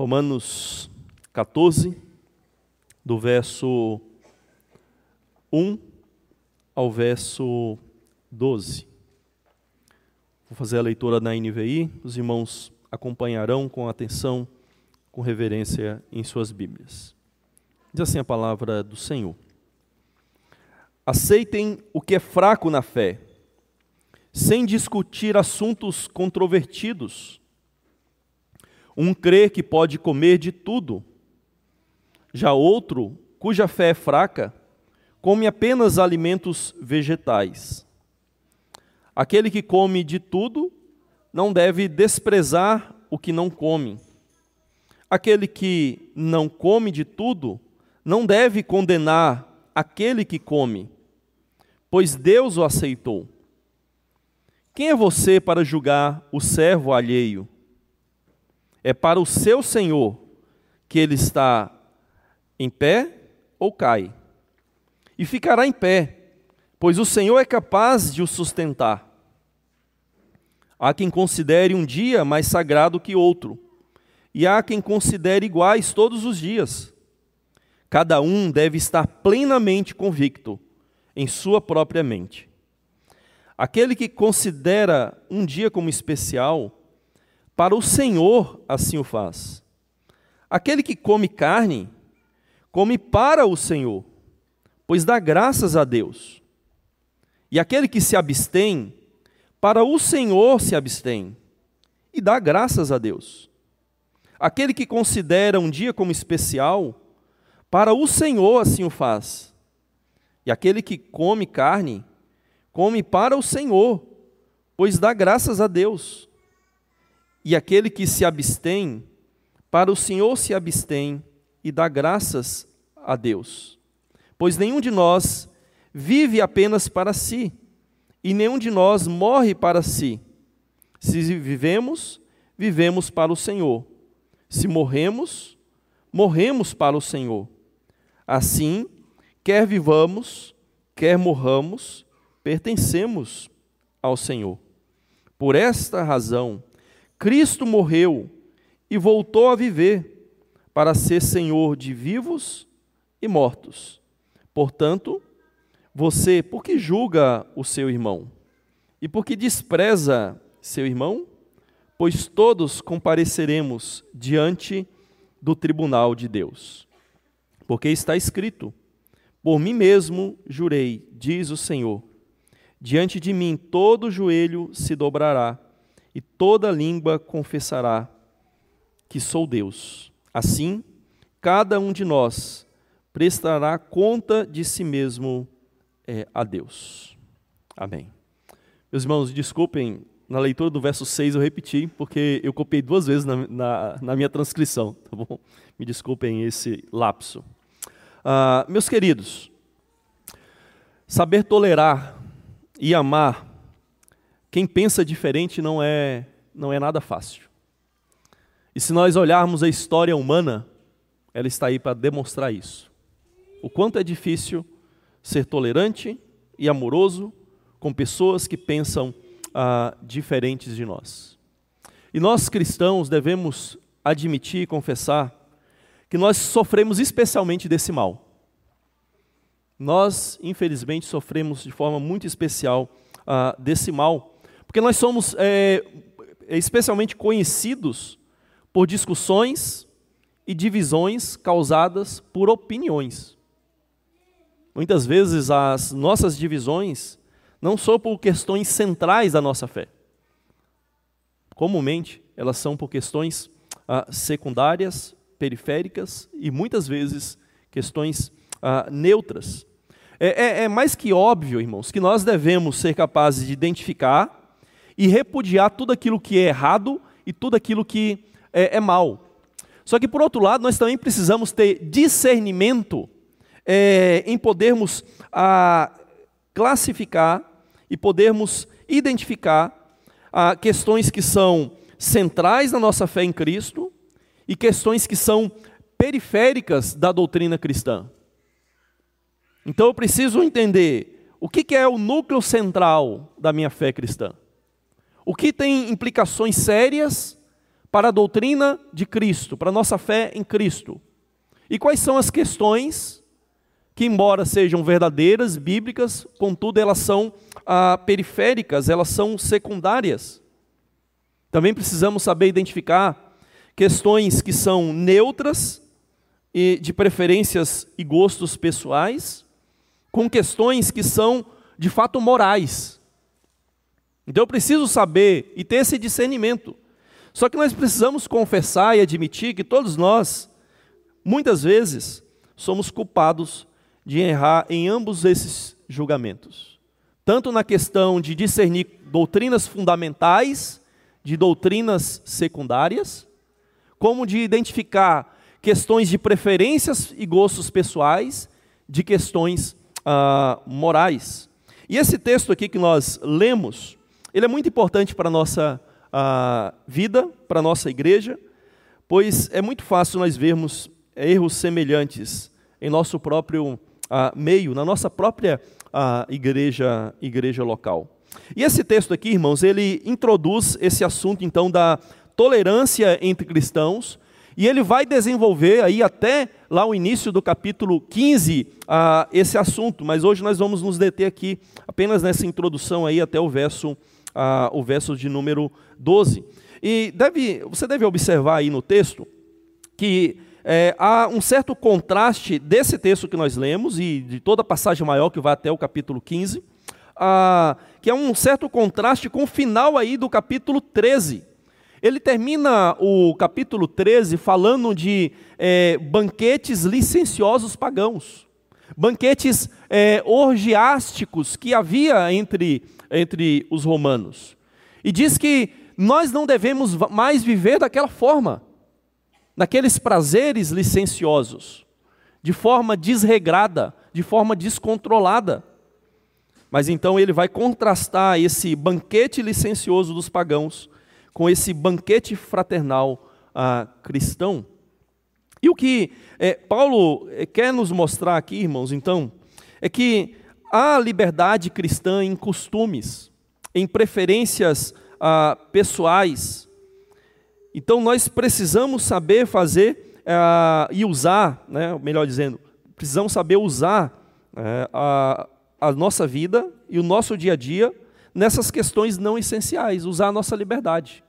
Romanos 14, do verso 1 ao verso 12. Vou fazer a leitura na NVI, os irmãos acompanharão com atenção, com reverência em suas Bíblias. Diz assim a palavra do Senhor. Aceitem o que é fraco na fé, sem discutir assuntos controvertidos um crê que pode comer de tudo. Já outro, cuja fé é fraca, come apenas alimentos vegetais. Aquele que come de tudo não deve desprezar o que não come. Aquele que não come de tudo não deve condenar aquele que come, pois Deus o aceitou. Quem é você para julgar o servo alheio? É para o seu Senhor que ele está em pé ou cai. E ficará em pé, pois o Senhor é capaz de o sustentar. Há quem considere um dia mais sagrado que outro, e há quem considere iguais todos os dias. Cada um deve estar plenamente convicto em sua própria mente. Aquele que considera um dia como especial, para o Senhor assim o faz. Aquele que come carne, come para o Senhor, pois dá graças a Deus. E aquele que se abstém, para o Senhor se abstém, e dá graças a Deus. Aquele que considera um dia como especial, para o Senhor assim o faz. E aquele que come carne, come para o Senhor, pois dá graças a Deus. E aquele que se abstém, para o Senhor se abstém e dá graças a Deus. Pois nenhum de nós vive apenas para si, e nenhum de nós morre para si. Se vivemos, vivemos para o Senhor. Se morremos, morremos para o Senhor. Assim, quer vivamos, quer morramos, pertencemos ao Senhor. Por esta razão, Cristo morreu e voltou a viver para ser Senhor de vivos e mortos. Portanto, você, por que julga o seu irmão? E por que despreza seu irmão? Pois todos compareceremos diante do tribunal de Deus. Porque está escrito: Por mim mesmo jurei, diz o Senhor, diante de mim todo joelho se dobrará e toda língua confessará que sou Deus. Assim, cada um de nós prestará conta de si mesmo é, a Deus. Amém. Meus irmãos, desculpem, na leitura do verso 6 eu repeti, porque eu copiei duas vezes na, na, na minha transcrição, tá bom? Me desculpem esse lapso. Ah, meus queridos, saber tolerar e amar quem pensa diferente não é, não é nada fácil. E se nós olharmos a história humana, ela está aí para demonstrar isso. O quanto é difícil ser tolerante e amoroso com pessoas que pensam ah, diferentes de nós. E nós cristãos devemos admitir e confessar que nós sofremos especialmente desse mal. Nós, infelizmente, sofremos de forma muito especial ah, desse mal porque nós somos é, especialmente conhecidos por discussões e divisões causadas por opiniões. Muitas vezes as nossas divisões não são por questões centrais da nossa fé. Comumente, elas são por questões ah, secundárias, periféricas e muitas vezes questões ah, neutras. É, é, é mais que óbvio, irmãos, que nós devemos ser capazes de identificar e repudiar tudo aquilo que é errado e tudo aquilo que é, é mal. Só que, por outro lado, nós também precisamos ter discernimento é, em podermos a, classificar e podermos identificar a, questões que são centrais na nossa fé em Cristo e questões que são periféricas da doutrina cristã. Então eu preciso entender o que é o núcleo central da minha fé cristã o que tem implicações sérias para a doutrina de Cristo, para a nossa fé em Cristo. E quais são as questões que, embora sejam verdadeiras, bíblicas, contudo elas são ah, periféricas, elas são secundárias. Também precisamos saber identificar questões que são neutras e de preferências e gostos pessoais, com questões que são de fato morais. Então eu preciso saber e ter esse discernimento. Só que nós precisamos confessar e admitir que todos nós, muitas vezes, somos culpados de errar em ambos esses julgamentos. Tanto na questão de discernir doutrinas fundamentais de doutrinas secundárias, como de identificar questões de preferências e gostos pessoais, de questões ah, morais. E esse texto aqui que nós lemos, ele é muito importante para a nossa ah, vida, para a nossa igreja, pois é muito fácil nós vermos erros semelhantes em nosso próprio ah, meio, na nossa própria ah, igreja, igreja local. E esse texto aqui, irmãos, ele introduz esse assunto então da tolerância entre cristãos, e ele vai desenvolver aí até lá o início do capítulo 15 uh, esse assunto, mas hoje nós vamos nos deter aqui apenas nessa introdução aí até o verso, uh, o verso de número 12. E deve, você deve observar aí no texto que é, há um certo contraste desse texto que nós lemos e de toda a passagem maior que vai até o capítulo 15, ah, que é um certo contraste com o final aí do capítulo 13. Ele termina o capítulo 13 falando de é, banquetes licenciosos pagãos, banquetes é, orgiásticos que havia entre, entre os romanos. E diz que nós não devemos mais viver daquela forma, naqueles prazeres licenciosos, de forma desregrada, de forma descontrolada. Mas então ele vai contrastar esse banquete licencioso dos pagãos com esse banquete fraternal ah, cristão. E o que é, Paulo é, quer nos mostrar aqui, irmãos, então, é que há liberdade cristã em costumes, em preferências ah, pessoais. Então nós precisamos saber fazer ah, e usar, né, melhor dizendo, precisamos saber usar é, a, a nossa vida e o nosso dia a dia nessas questões não essenciais, usar a nossa liberdade.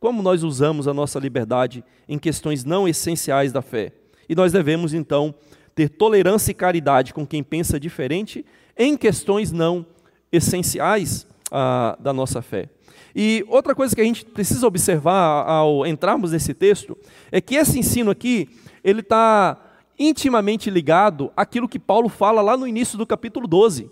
Como nós usamos a nossa liberdade em questões não essenciais da fé? E nós devemos, então, ter tolerância e caridade com quem pensa diferente em questões não essenciais ah, da nossa fé. E outra coisa que a gente precisa observar ao entrarmos nesse texto é que esse ensino aqui ele está intimamente ligado àquilo que Paulo fala lá no início do capítulo 12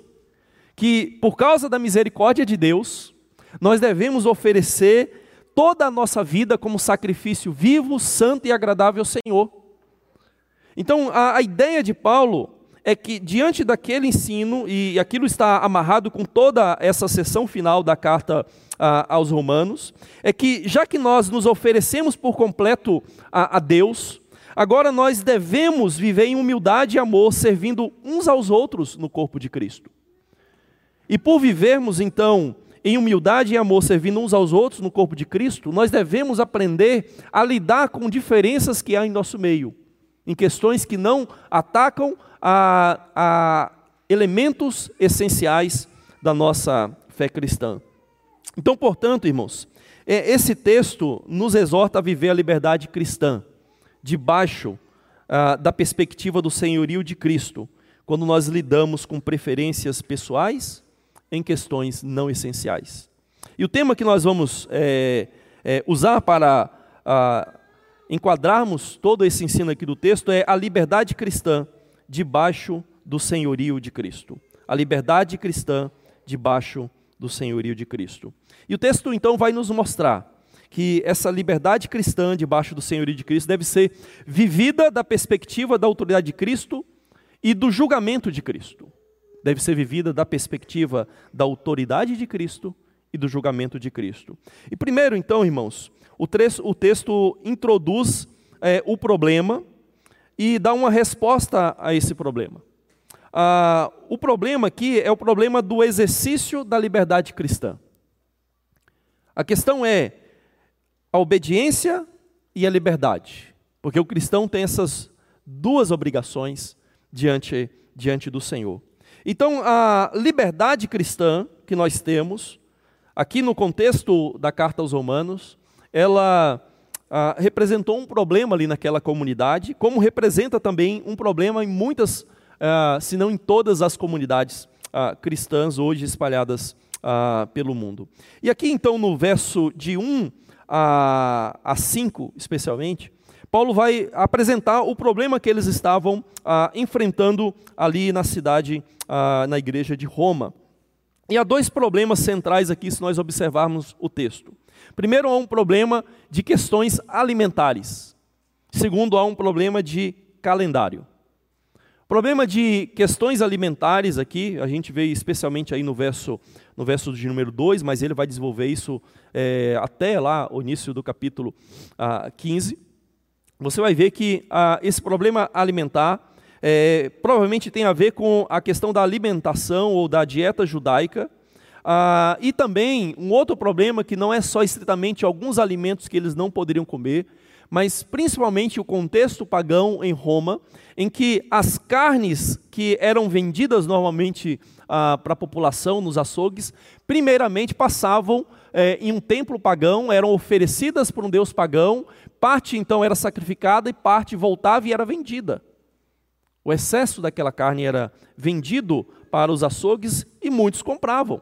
que por causa da misericórdia de Deus, nós devemos oferecer toda a nossa vida como sacrifício vivo, santo e agradável ao Senhor. Então, a, a ideia de Paulo é que, diante daquele ensino, e aquilo está amarrado com toda essa sessão final da carta a, aos Romanos, é que, já que nós nos oferecemos por completo a, a Deus, agora nós devemos viver em humildade e amor, servindo uns aos outros no corpo de Cristo. E por vivermos então em humildade e amor, servindo uns aos outros no corpo de Cristo, nós devemos aprender a lidar com diferenças que há em nosso meio, em questões que não atacam a, a elementos essenciais da nossa fé cristã. Então, portanto, irmãos, é, esse texto nos exorta a viver a liberdade cristã, debaixo ah, da perspectiva do senhorio de Cristo, quando nós lidamos com preferências pessoais em questões não essenciais. E o tema que nós vamos é, é, usar para a, enquadrarmos todo esse ensino aqui do texto é a liberdade cristã debaixo do senhorio de Cristo. A liberdade cristã debaixo do senhorio de Cristo. E o texto então vai nos mostrar que essa liberdade cristã debaixo do senhorio de Cristo deve ser vivida da perspectiva da autoridade de Cristo e do julgamento de Cristo deve ser vivida da perspectiva da autoridade de Cristo e do julgamento de Cristo. E primeiro, então, irmãos, o, texto, introduz é, o problema e dá uma resposta a esse problema. Ah, o problema aqui é o problema do exercício da liberdade cristã. A questão é a obediência e a liberdade. Porque o cristão tem essas duas obrigações diante, diante do Senhor. Então, a liberdade cristã que nós temos, aqui no contexto da carta aos Romanos, ela ah, representou um problema ali naquela comunidade, como representa também um problema em muitas, ah, se não em todas as comunidades ah, cristãs hoje espalhadas pelo mundo. E aqui então no verso de 1 a, a 5, especialmente, Paulo vai apresentar o problema que eles estavam ah, enfrentando ali na cidade, ah, na igreja de Roma. E há dois problemas centrais aqui, se nós observarmos o texto. Primeiro, há um problema de questões alimentares. Segundo, há um problema de calendário. Problema de questões alimentares aqui, a gente vê especialmente aí no verso, no verso de número 2, mas ele vai desenvolver isso é, até lá, o início do capítulo ah, 15 você vai ver que ah, esse problema alimentar é, provavelmente tem a ver com a questão da alimentação ou da dieta judaica. Ah, e também um outro problema que não é só estritamente alguns alimentos que eles não poderiam comer, mas principalmente o contexto pagão em Roma, em que as carnes que eram vendidas normalmente ah, para a população nos açougues, primeiramente passavam é, em um templo pagão, eram oferecidas por um deus pagão, parte então era sacrificada e parte voltava e era vendida. O excesso daquela carne era vendido para os açougues e muitos compravam.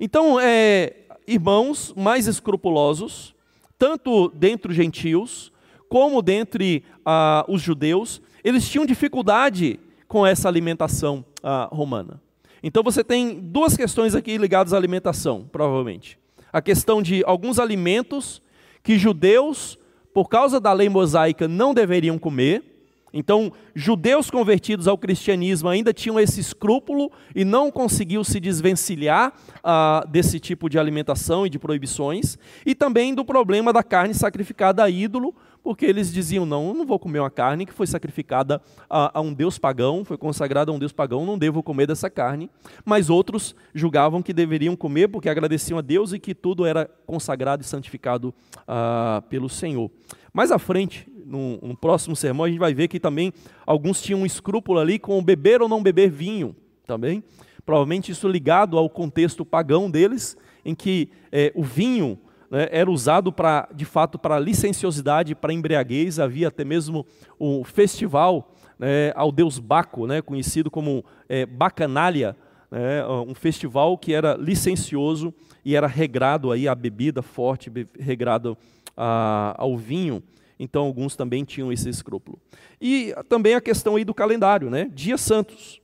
Então, é, irmãos mais escrupulosos, tanto dentre os gentios como dentre ah, os judeus, eles tinham dificuldade com essa alimentação ah, romana. Então você tem duas questões aqui ligadas à alimentação, provavelmente a questão de alguns alimentos que judeus, por causa da lei mosaica, não deveriam comer. Então, judeus convertidos ao cristianismo ainda tinham esse escrúpulo e não conseguiam se desvencilhar ah, desse tipo de alimentação e de proibições. E também do problema da carne sacrificada a ídolo, porque eles diziam: não, eu não vou comer uma carne que foi sacrificada a, a, um deus pagão, foi consagrada a um deus pagão, não devo comer dessa carne. Mas outros julgavam que deveriam comer porque agradeciam a Deus e que tudo era consagrado e santificado ah, pelo Senhor. Mais à frente, no, próximo sermão, a gente vai ver que também alguns tinham um escrúpulo ali com beber ou não beber vinho também. Provavelmente isso ligado ao contexto pagão deles, em que eh, o vinho né, era usado para, de fato, para licenciosidade, para embriaguez. Havia até mesmo um festival né, ao deus Baco, né, conhecido como é, Bacanália, né, um festival que era licencioso e era regrado aí a bebida forte, regrado a, ao vinho. Então alguns também tinham esse escrúpulo. E também a questão aí do calendário, né? Dias santos.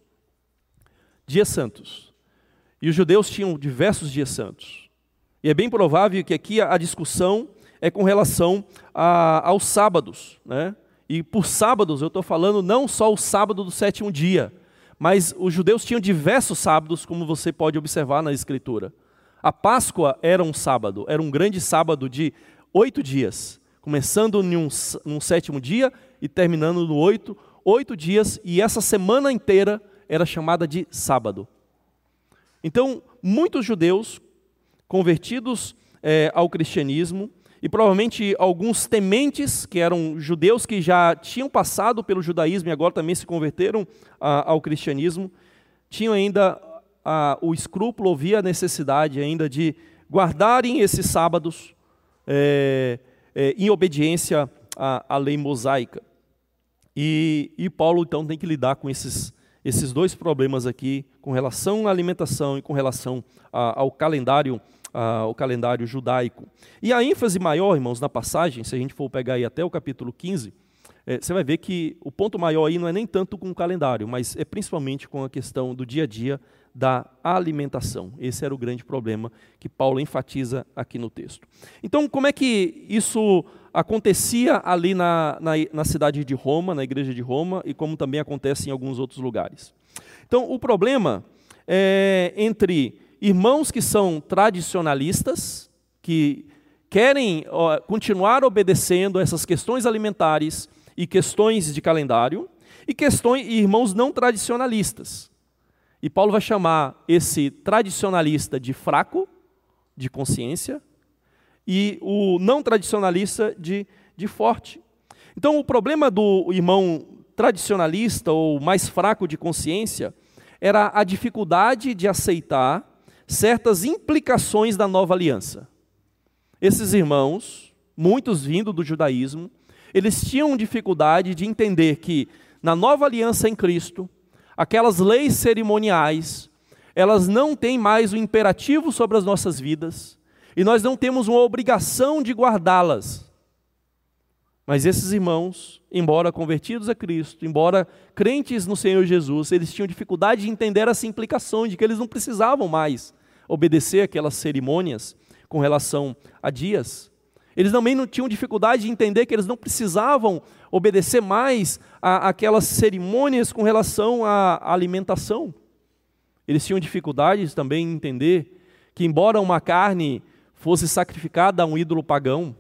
Dias santos. E os judeus tinham diversos dias santos. E é bem provável que aqui a discussão é com relação a, aos sábados. Né? E por sábados eu estou falando não só o sábado do sétimo dia, mas os judeus tinham diversos sábados, como você pode observar na Escritura. A Páscoa era um sábado, era um grande sábado de oito dias, começando num, sétimo dia e terminando no oito, oito dias, e essa semana inteira era chamada de sábado. Então, muitos judeus convertidos é, ao cristianismo, e provavelmente alguns tementes, que eram judeus que já tinham passado pelo judaísmo e agora também se converteram a, ao cristianismo, tinham ainda a, o escrúpulo, havia a necessidade ainda de guardarem esses sábados é, é, em obediência à, à, lei mosaica. E, e Paulo então tem que lidar com esses, esses dois problemas aqui, com relação à alimentação e com relação a, ao calendário ah, o calendário judaico. E a ênfase maior, irmãos, na passagem, se a gente for pegar aí até o capítulo 15, é, você vai ver que o ponto maior aí não é nem tanto com o calendário, mas é principalmente com a questão do dia a dia da alimentação. Esse era o grande problema que Paulo enfatiza aqui no texto. Então, como é que isso acontecia ali na, na, na cidade de Roma, na igreja de Roma, e como também acontece em alguns outros lugares? Então, o problema é entre irmãos que são tradicionalistas, que querem ó, continuar obedecendo essas questões alimentares e questões de calendário, e questões e irmãos não tradicionalistas. E Paulo vai chamar esse tradicionalista de fraco, de consciência, e o não tradicionalista de, de forte. Então, o problema do irmão tradicionalista ou mais fraco de consciência era a dificuldade de aceitar certas implicações da nova aliança. Esses irmãos, muitos vindo do judaísmo, eles tinham dificuldade de entender que na nova aliança em Cristo, aquelas leis cerimoniais, elas não têm mais o imperativo sobre as nossas vidas, e nós não temos uma obrigação de guardá-las. Mas esses irmãos, embora convertidos a Cristo, embora crentes no Senhor Jesus, eles tinham dificuldade de entender essa implicação de que eles não precisavam mais obedecer aquelas cerimônias com relação a dias. Eles também não tinham dificuldade de entender que eles não precisavam obedecer mais aquelas cerimônias com relação à alimentação. Eles tinham dificuldades também em entender que, embora uma carne fosse sacrificada a um ídolo pagão,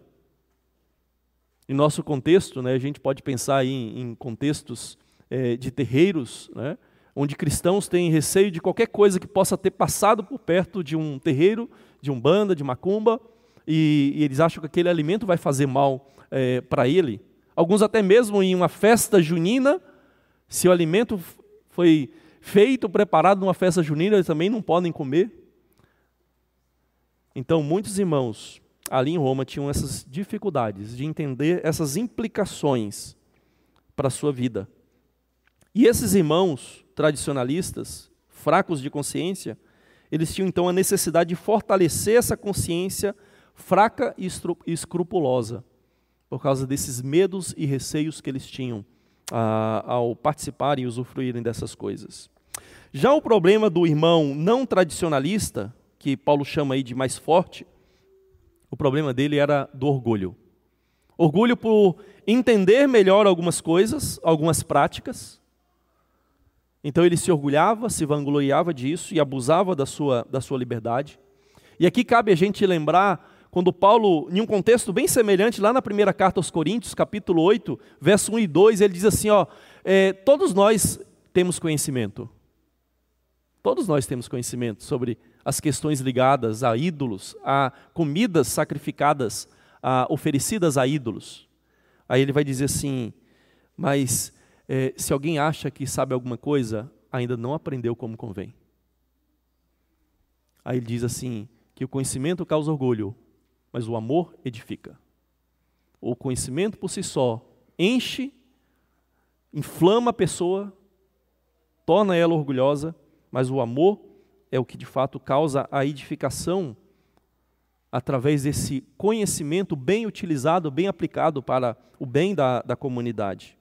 em nosso contexto, né, a gente pode pensar em, em contextos é, de terreiros, né, onde cristãos têm receio de qualquer coisa que possa ter passado por perto de um terreiro, de um banda, de macumba, e, e eles acham que aquele alimento vai fazer mal é, para ele. Alguns até mesmo em uma festa junina, se o alimento foi feito, preparado numa festa junina, eles também não podem comer. Então, muitos irmãos ali em Roma tinham essas dificuldades de entender essas implicações para a sua vida. E esses irmãos tradicionalistas, fracos de consciência, eles tinham então a necessidade de fortalecer essa consciência fraca e escrupulosa, por causa desses medos e receios que eles tinham ah, ao participarem e usufruírem dessas coisas. Já o problema do irmão não tradicionalista, que Paulo chama aí de mais forte, o problema dele era do orgulho. Orgulho por entender melhor algumas coisas, algumas práticas. Então ele se orgulhava, se vangloriava disso e abusava da sua, da sua liberdade. E aqui cabe a gente lembrar quando Paulo, em um contexto bem semelhante, lá na primeira carta aos Coríntios, capítulo 8, verso 1 e 2, ele diz assim: ó, é, todos nós temos conhecimento. Todos nós temos conhecimento sobre as questões ligadas a ídolos, a comidas sacrificadas, a, oferecidas a ídolos. Aí ele vai dizer assim: mas é, se alguém acha que sabe alguma coisa, ainda não aprendeu como convém. Aí ele diz assim: que o conhecimento causa orgulho, mas o amor edifica. O conhecimento por si só enche, inflama a pessoa, torna ela orgulhosa, mas o amor é o que de fato causa a edificação através desse conhecimento bem utilizado, bem aplicado para o bem da, da comunidade.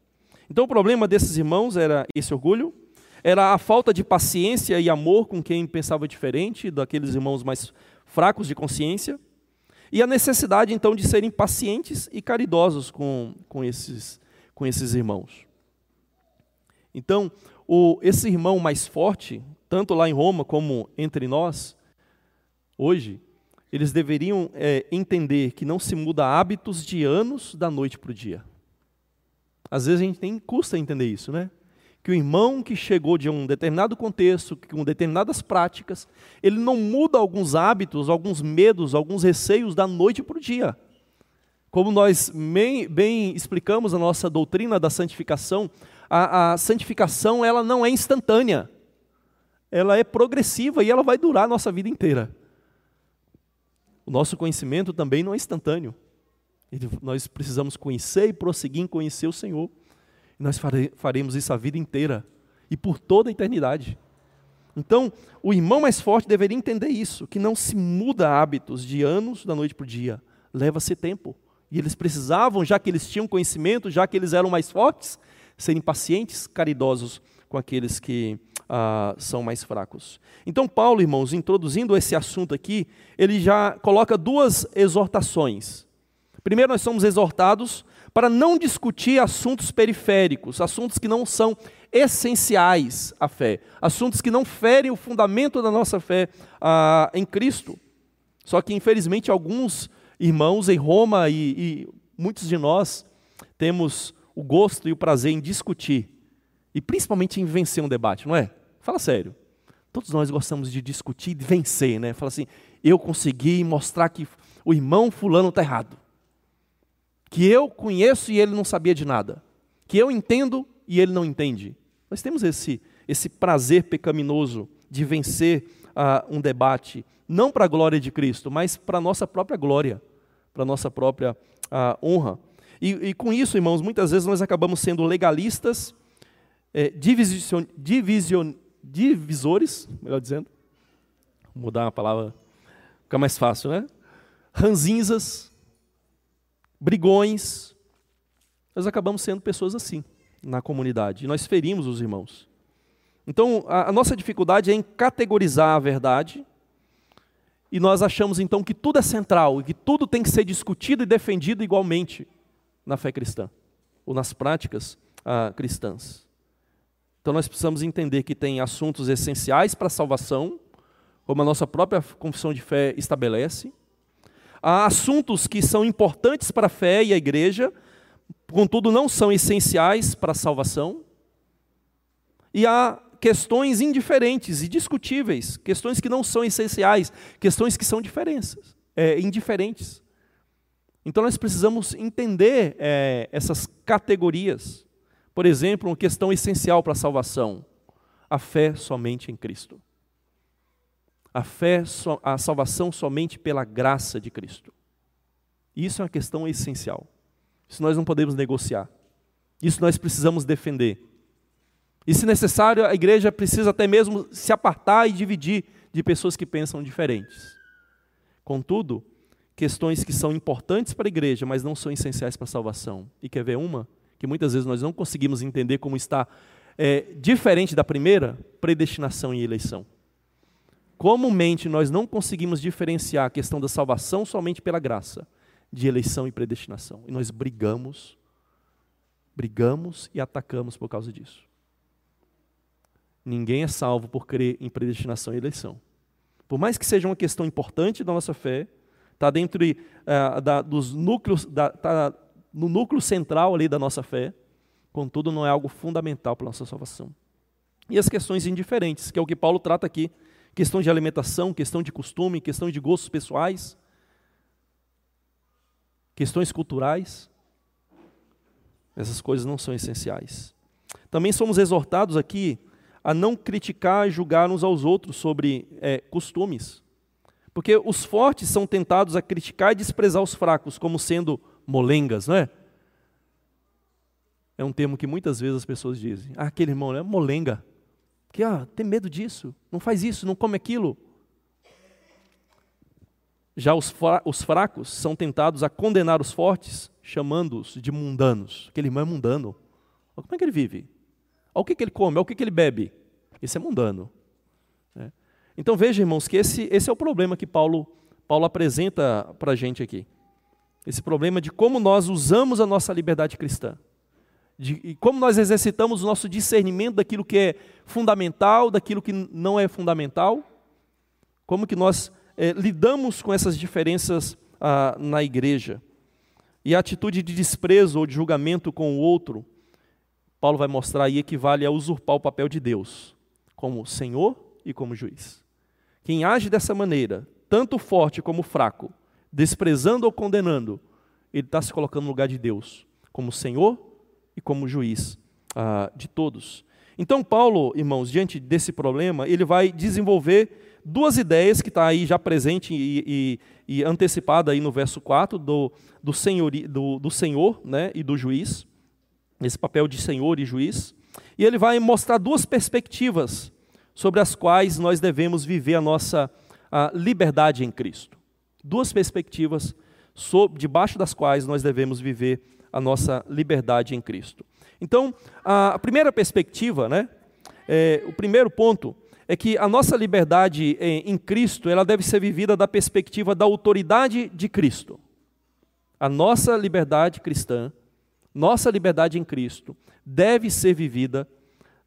Então, o problema desses irmãos era esse orgulho, era a falta de paciência e amor com quem pensava diferente, daqueles irmãos mais fracos de consciência, e a necessidade então de serem pacientes e caridosos com, com, esses, com esses irmãos. Então, o, esse irmão mais forte, tanto lá em Roma como entre nós, hoje, eles deveriam é, entender que não se muda hábitos de anos da noite para o dia. Às vezes a gente tem custa entender isso, né? Que o irmão que chegou de um determinado contexto, com determinadas práticas, ele não muda alguns hábitos, alguns medos, alguns receios da noite para o dia. Como nós bem, bem explicamos a nossa doutrina da santificação, a, a santificação ela não é instantânea, ela é progressiva e ela vai durar a nossa vida inteira. O nosso conhecimento também não é instantâneo. Nós precisamos conhecer e prosseguir em conhecer o Senhor. Nós faremos isso a vida inteira e por toda a eternidade. Então, o irmão mais forte deveria entender isso, que não se muda hábitos de anos da noite para o dia, leva-se tempo. E eles precisavam, já que eles tinham conhecimento, já que eles eram mais fortes, serem pacientes, caridosos com aqueles que ah, são mais fracos. Então, Paulo, irmãos, introduzindo esse assunto aqui, ele já coloca duas exortações. Primeiro, nós somos exortados para não discutir assuntos periféricos, assuntos que não são essenciais à fé, assuntos que não ferem o fundamento da nossa fé ah, em Cristo. Só que, infelizmente, alguns irmãos em Roma e, e muitos de nós temos o gosto e o prazer em discutir e principalmente em vencer um debate, não é? Fala sério. Todos nós gostamos de discutir e vencer, né? Fala assim, eu consegui mostrar que o irmão fulano está errado. Que eu conheço e ele não sabia de nada. Que eu entendo e ele não entende. Nós temos esse, esse prazer pecaminoso de vencer uh, um debate, não para a glória de Cristo, mas para a nossa própria glória, para a nossa própria uh, honra. E, e, com isso, irmãos, muitas vezes nós acabamos sendo legalistas, é, division, division, divisores, melhor dizendo, Vou mudar a palavra, fica mais fácil, né? Ranzinzas, brigões, nós acabamos sendo pessoas assim na comunidade, e nós ferimos os irmãos. Então, a, a nossa dificuldade é em categorizar a verdade, e nós achamos então que tudo é central e que tudo tem que ser discutido e defendido igualmente na fé cristã, ou nas práticas ah, cristãs. Então nós precisamos entender que tem assuntos essenciais para a salvação, como a nossa própria confissão de fé estabelece. Há assuntos que são importantes para a fé e a igreja, contudo não são essenciais para a salvação. E há questões indiferentes e discutíveis, questões que não são essenciais, questões que são diferenças, é, indiferentes. Então nós precisamos entender é, essas categorias. Por exemplo, uma questão essencial para a salvação: a fé somente em Cristo. A fé, a salvação somente pela graça de Cristo. Isso é uma questão essencial. Isso nós não podemos negociar. Isso nós precisamos defender. E se necessário, a igreja precisa até mesmo se apartar e dividir de pessoas que pensam diferentes. Contudo, questões que são importantes para a igreja, mas não são essenciais para a salvação. E quer ver uma? Que muitas vezes nós não conseguimos entender como está é, diferente da primeira, predestinação e eleição. Comumente nós não conseguimos diferenciar a questão da salvação somente pela graça, de eleição e predestinação. E nós brigamos, brigamos e atacamos por causa disso. Ninguém é salvo por crer em predestinação e eleição. Por mais que seja uma questão importante da nossa fé, está dentro uh, da, dos núcleos, está no núcleo central ali da nossa fé, contudo não é algo fundamental para a nossa salvação. E as questões indiferentes, que é o que Paulo trata aqui, questão de alimentação, questão de costume, questão de gostos pessoais, questões culturais, essas coisas não são essenciais. Também somos exortados aqui a não criticar e julgar uns aos outros sobre é, costumes. Porque os fortes são tentados a criticar e desprezar os fracos como sendo molengas, não é? É um termo que muitas vezes as pessoas dizem. Ah, aquele irmão é molenga. Que ah, tem medo disso, não faz isso, não come aquilo. Já os, os fracos são tentados a condenar os fortes, chamando-os de mundanos. Aquele irmão é mundano. Como é que ele vive? Olha o que, que ele come, olha o que, que ele bebe. Esse é mundano. Então veja, irmãos, que esse, esse é o problema que Paulo, Paulo apresenta para a gente aqui. Esse problema de como nós usamos a nossa liberdade cristã. De, e como nós exercitamos o nosso discernimento daquilo que é fundamental, daquilo que não é fundamental. Como que nós é, lidamos com essas diferenças ah, na igreja. E a atitude de desprezo ou de julgamento com o outro, Paulo vai mostrar aí, equivale a usurpar o papel de Deus, como Senhor e como juiz. Quem age dessa maneira, tanto forte como fraco, desprezando ou condenando, ele está se colocando no lugar de Deus, como Senhor e como juiz ah, de todos. Então, Paulo, irmãos, diante desse problema, ele vai desenvolver duas ideias que está aí já presente e, e, e, antecipada aí no verso 4, do, do, senhor, do, do senhor né, e do juiz, esse papel de senhor e juiz. E ele vai mostrar duas perspectivas sobre as quais nós devemos viver a nossa a liberdade em Cristo. Duas perspectivas sobre, debaixo das quais nós devemos viver a nossa liberdade em Cristo. Então, a primeira perspectiva, né, é, o primeiro ponto é que a nossa liberdade em, Cristo, ela deve ser vivida da perspectiva da autoridade de Cristo. A nossa liberdade cristã, nossa liberdade em Cristo, deve ser vivida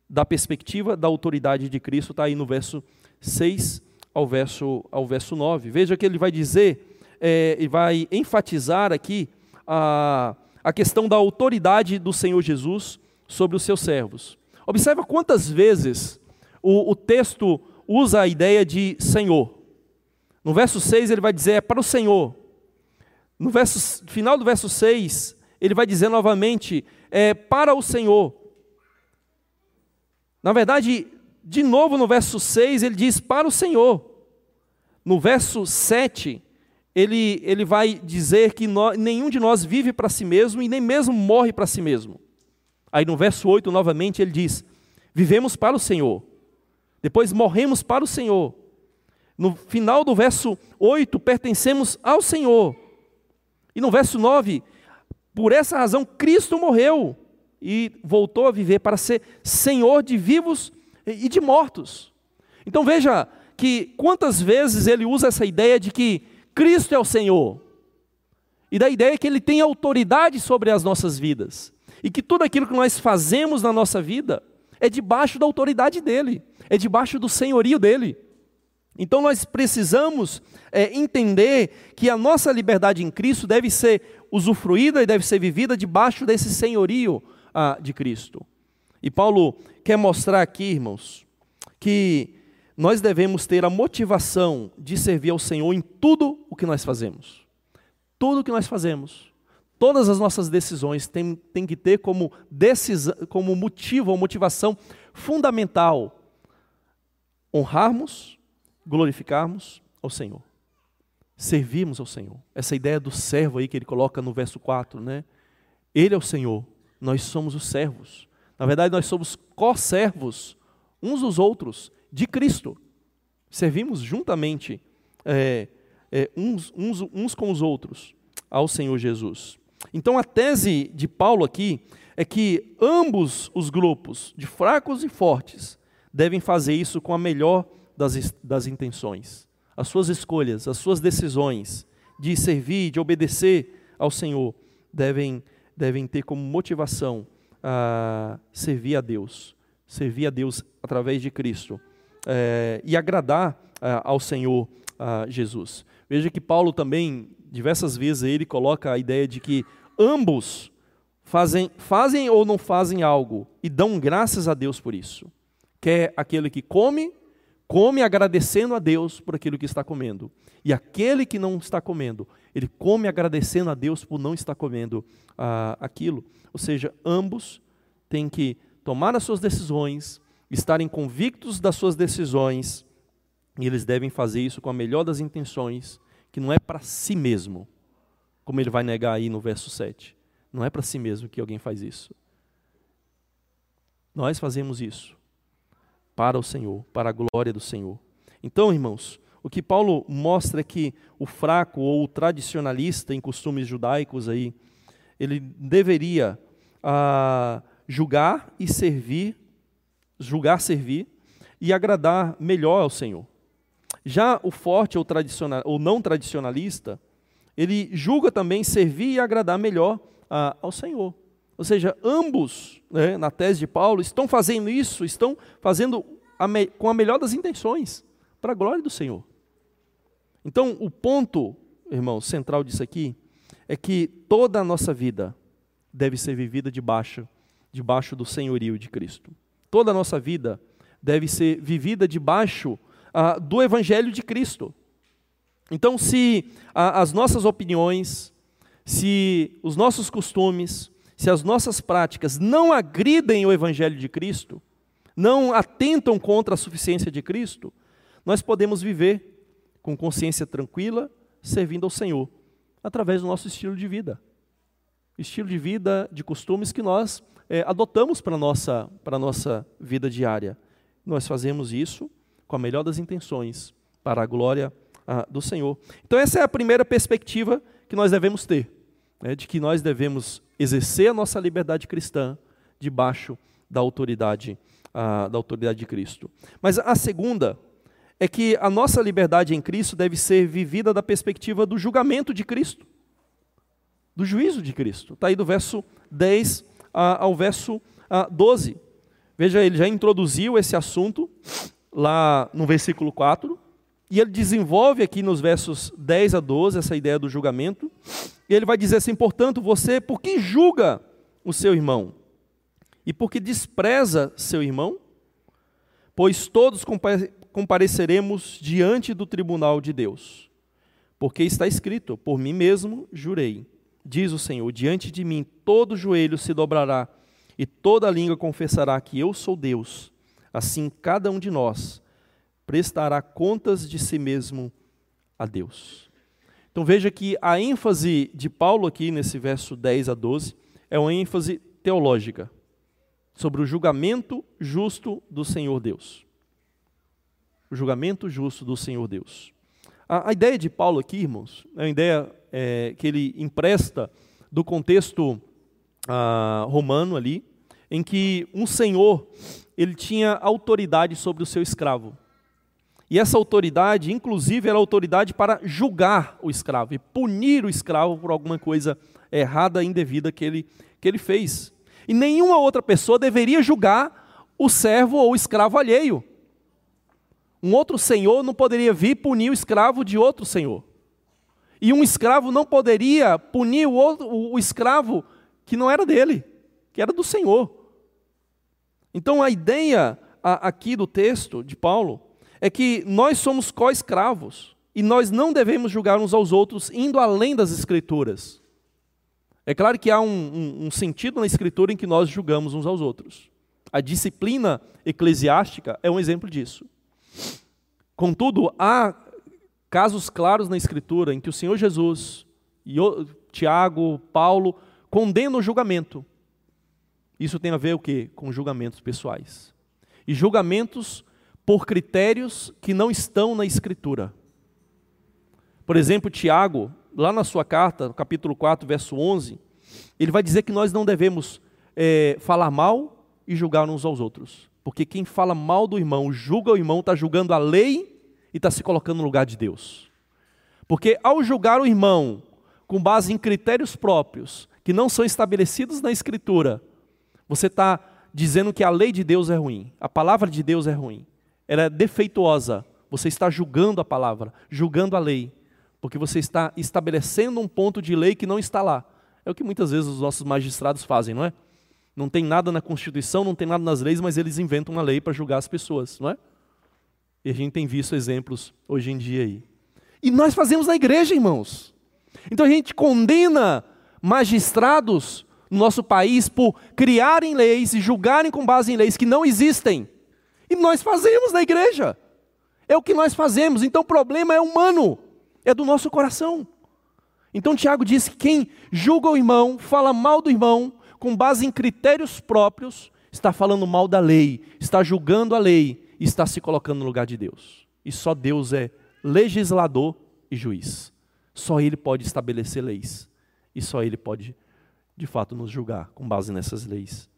da perspectiva da autoridade de Cristo, está aí no verso 6 ao verso, ao verso 9. Veja que ele vai dizer, é, e vai enfatizar aqui a, a questão da autoridade do Senhor Jesus sobre os seus servos. Observa quantas vezes o, o texto usa a ideia de Senhor. No verso 6 ele vai dizer, é para o Senhor. no verso, final do verso 6, ele vai dizer novamente: é, para o Senhor. Na verdade, de novo no verso 6, ele diz para o Senhor. No verso 7, ele, ele vai dizer que nenhum de nós vive para si mesmo e nem mesmo morre para si mesmo. Aí no verso 8, novamente, ele diz: vivemos para o Senhor, depois morremos para o Senhor. No final do verso 8, pertencemos ao Senhor. E no verso 9, por essa razão Cristo morreu e voltou a viver para ser Senhor de vivos e de mortos. Então veja que quantas vezes ele usa essa ideia de que Cristo é o Senhor. E da ideia que ele tem autoridade sobre as nossas vidas. E que tudo aquilo que nós fazemos na nossa vida é debaixo da autoridade dele, é debaixo do senhorio dele. Então nós precisamos é, entender que a nossa liberdade em Cristo deve ser usufruída e deve ser vivida debaixo desse senhorio ah, de Cristo. E Paulo quer mostrar aqui, irmãos, que nós devemos ter a motivação de servir ao Senhor em tudo o que nós fazemos. Tudo o que nós fazemos. Todas as nossas decisões têm, têm que ter como, decisão, como motivo ou motivação fundamental honrarmos, glorificarmos ao Senhor servirmos ao Senhor. Essa ideia do servo aí que ele coloca no verso 4, né? Ele é o Senhor, nós somos os servos. Na verdade, nós somos co-servos uns dos outros de Cristo. Servimos juntamente é, é, uns, uns, uns com os outros ao Senhor Jesus. Então, a tese de Paulo aqui é que ambos os grupos, de fracos e fortes, devem fazer isso com a melhor das, das intenções as suas escolhas, as suas decisões de servir, de obedecer ao Senhor, devem, devem ter como motivação a servir a Deus, servir a Deus através de Cristo é, e agradar ao Senhor Jesus. Veja que Paulo também, diversas vezes, ele coloca a ideia de que ambos fazem, fazem ou não fazem algo e dão graças a Deus por isso. Quer aquele que come, come agradecendo a Deus por aquilo que está comendo. E aquele que não está comendo, ele come agradecendo a Deus por não estar comendo ah, aquilo. Ou seja, ambos têm que tomar as suas decisões, estarem convictos das suas decisões, e eles devem fazer isso com a melhor das intenções, que não é para si mesmo, como ele vai negar aí no verso 7. Não é para si mesmo que alguém faz isso. Nós fazemos isso para o Senhor, para a glória do Senhor. Então, irmãos, o que Paulo mostra é que o fraco ou o tradicionalista em costumes judaicos aí, ele deveria ah, julgar e servir, julgar, servir e agradar melhor ao Senhor. Já o forte ou, tradicional, ou não tradicionalista, ele julga também servir e agradar melhor ah, ao Senhor. Ou seja, ambos, né, na tese de Paulo, estão fazendo isso, estão fazendo a me, com a melhor das intenções, para a glória do Senhor. Então, o ponto, irmão, central disso aqui, é que toda a nossa vida deve ser vivida debaixo, debaixo do senhorio de Cristo. Toda a nossa vida deve ser vivida debaixo ah, do Evangelho de Cristo. Então, se ah, as nossas opiniões, se os nossos costumes, se as nossas práticas não agridem o Evangelho de Cristo, não atentam contra a suficiência de Cristo, nós podemos viver com consciência tranquila, servindo ao Senhor, através do nosso estilo de vida. Estilo de vida, de costumes que nós é, adotamos para a nossa, nossa vida diária. Nós fazemos isso com a melhor das intenções, para a glória ah, do Senhor. Então, essa é a primeira perspectiva que nós devemos ter né, de que nós devemos exercer a nossa liberdade cristã debaixo da autoridade, da autoridade de Cristo. Mas a segunda é que a nossa liberdade em Cristo deve ser vivida da perspectiva do julgamento de Cristo, do juízo de Cristo. Está aí do verso 10 ao verso 12. Veja, ele já introduziu esse assunto lá no versículo 4, e ele desenvolve aqui nos versos 10 a 12 essa ideia do julgamento. E ele vai dizer assim: portanto, você, por que julga o seu irmão? E por que despreza seu irmão? Pois todos compareceremos diante do tribunal de Deus. Porque está escrito: Por mim mesmo jurei, diz o Senhor, diante de mim todo joelho se dobrará e toda língua confessará que eu sou Deus. Assim, cada um de nós prestará contas de si mesmo a Deus. Então veja que a ênfase de Paulo aqui nesse verso 10 a 12 é uma ênfase teológica sobre o julgamento justo do Senhor Deus. O julgamento justo do Senhor Deus. A, a ideia de Paulo aqui, irmãos, é uma ideia é, que ele empresta do contexto ah, romano ali, em que um senhor ele tinha autoridade sobre o seu escravo. E essa autoridade, inclusive, era autoridade para julgar o escravo e punir o escravo por alguma coisa errada, indevida que ele, que ele fez. E nenhuma outra pessoa deveria julgar o servo ou o escravo alheio. Um outro senhor não poderia vir punir o escravo de outro senhor. E um escravo não poderia punir o, outro, o escravo que não era dele, que era do senhor. Então a ideia aqui do texto de Paulo é que nós somos co-escravos e nós não devemos julgar uns aos outros indo além das Escrituras. É claro que há um, um, um sentido na Escritura em que nós julgamos uns aos outros. A disciplina eclesiástica é um exemplo disso. Contudo, há casos claros na Escritura em que o Senhor Jesus, Tiago, Paulo condenam o julgamento. Isso tem a ver o quê? Com julgamentos pessoais. E julgamentos por critérios que não estão na Escritura. Por exemplo, Tiago, lá na sua carta, no capítulo 4, verso 11, ele vai dizer que nós não devemos é, falar mal e julgar uns aos outros. Porque quem fala mal do irmão, julga o irmão, está julgando a lei e está se colocando no lugar de Deus. Porque ao julgar o irmão com base em critérios próprios, que não são estabelecidos na Escritura, você está dizendo que a lei de Deus é ruim, a palavra de Deus é ruim, ela é defeituosa. Você está julgando a palavra, julgando a lei, porque você está estabelecendo um ponto de lei que não está lá. É o que muitas vezes os nossos magistrados fazem, não é? Não tem nada na Constituição, não tem nada nas leis, mas eles inventam uma lei para julgar as pessoas, não é? E a gente tem visto exemplos hoje em dia aí. E nós fazemos na igreja, irmãos. Então a gente condena magistrados no nosso país por criarem leis e julgarem com base em leis que não existem. E nós fazemos na igreja. É o que nós fazemos. Então o problema é humano, é do nosso coração. Então Tiago diz que quem julga o irmão, fala mal do irmão, com base em critérios próprios, está falando mal da lei, está julgando a lei e está se colocando no lugar de Deus. E só Deus é legislador e juiz. Só Ele pode estabelecer leis. E só Ele pode de fato nos julgar com base nessas leis.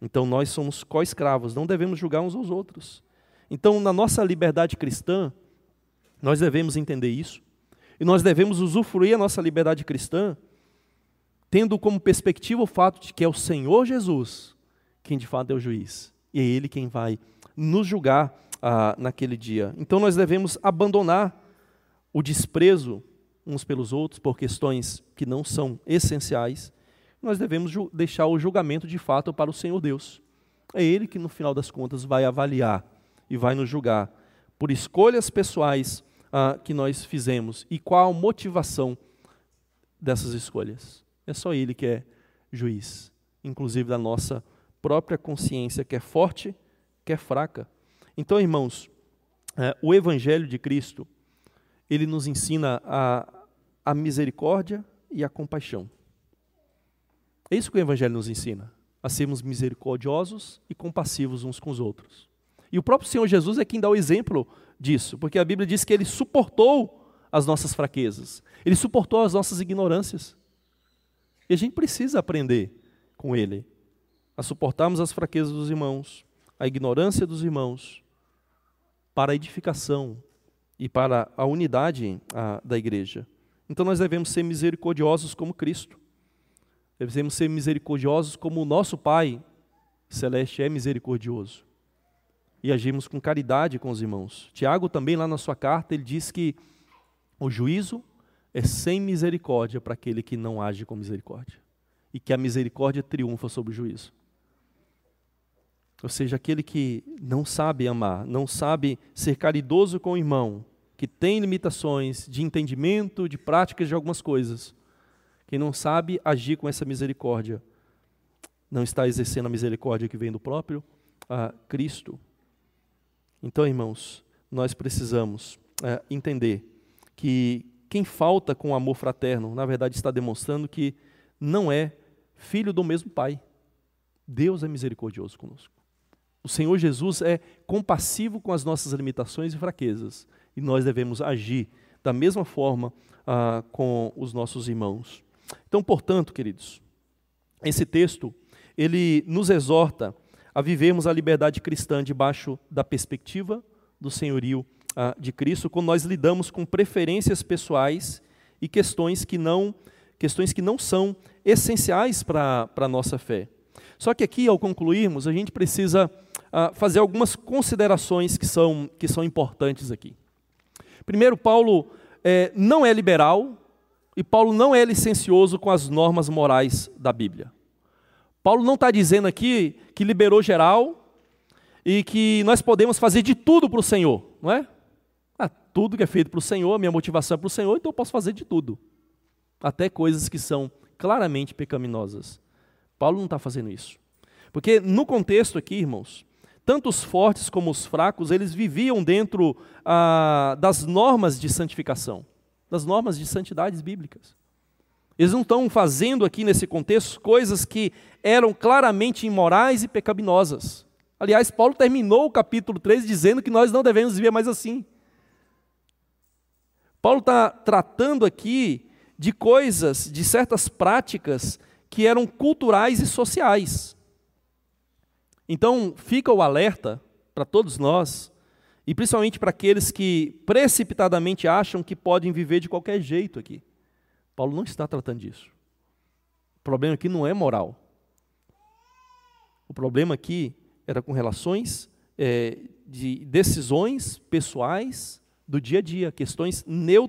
Então nós somos co-escravos, não devemos julgar uns aos outros. Então, na nossa liberdade cristã, nós devemos entender isso. E nós devemos usufruir a nossa liberdade cristã, tendo como perspectiva o fato de que é o Senhor Jesus quem de fato é o juiz. E é Ele quem vai nos julgar ah, naquele dia. Então nós devemos abandonar o desprezo uns pelos outros por questões que não são essenciais nós devemos deixar o julgamento de fato para o Senhor Deus. É Ele que, no final das contas, vai avaliar e vai nos julgar por escolhas pessoais ah, que nós fizemos e qual a motivação dessas escolhas. É só Ele que é juiz, inclusive da nossa própria consciência, que é forte, que é fraca. Então, irmãos, é, o Evangelho de Cristo, ele nos ensina a, a misericórdia e a compaixão. É isso que o Evangelho nos ensina, a sermos misericordiosos e compassivos uns com os outros. E o próprio Senhor Jesus é quem dá o exemplo disso, porque a Bíblia diz que ele suportou as nossas fraquezas, ele suportou as nossas ignorâncias. E a gente precisa aprender com ele a suportarmos as fraquezas dos irmãos, a ignorância dos irmãos, para a edificação e para a unidade a, da igreja. Então nós devemos ser misericordiosos como Cristo. Devemos ser misericordiosos como o nosso Pai celeste é misericordioso. E agimos com caridade com os irmãos. Tiago também lá na sua carta, ele diz que o juízo é sem misericórdia para aquele que não age com misericórdia. E que a misericórdia triunfa sobre o juízo. Ou seja, aquele que não sabe amar, não sabe ser caridoso com o irmão, que tem limitações de entendimento, de práticas de algumas coisas, quem não sabe agir com essa misericórdia, não está exercendo a misericórdia que vem do próprio Cristo. Então, irmãos, nós precisamos é, entender que quem falta com amor fraterno, na verdade, está demonstrando que não é filho do mesmo Pai. Deus é misericordioso conosco. O Senhor Jesus é compassivo com as nossas limitações e fraquezas, e nós devemos agir da mesma forma ah, com os nossos irmãos. Então, portanto, queridos, esse texto ele nos exorta a vivermos a liberdade cristã debaixo da perspectiva do senhorio ah, de Cristo, quando nós lidamos com preferências pessoais e questões que não questões que não são essenciais para a nossa fé. Só que aqui, ao concluirmos, a gente precisa ah, fazer algumas considerações que são, que são importantes aqui. Primeiro, Paulo é, não é liberal e Paulo não é licencioso com as normas morais da Bíblia. Paulo não está dizendo aqui que liberou geral e que nós podemos fazer de tudo para o Senhor, não é? Ah, tudo que é feito para o Senhor, minha motivação é para o Senhor, então eu posso fazer de tudo. Até coisas que são claramente pecaminosas. Paulo não está fazendo isso. Porque no contexto aqui, irmãos, tanto os fortes como os fracos, eles viviam dentro ah, das normas de santificação, das normas de santidades bíblicas. Eles não estão fazendo aqui nesse contexto coisas que eram claramente imorais e pecaminosas. Aliás, Paulo terminou o capítulo 3 dizendo que nós não devemos viver mais assim. Paulo está tratando aqui de coisas, de certas práticas que eram culturais e sociais. Então, fica o alerta para todos nós, e principalmente para aqueles que precipitadamente acham que podem viver de qualquer jeito aqui. Paulo não está tratando disso. O problema aqui não é moral. O problema aqui era com relações é, de decisões pessoais do dia a dia, questões neutras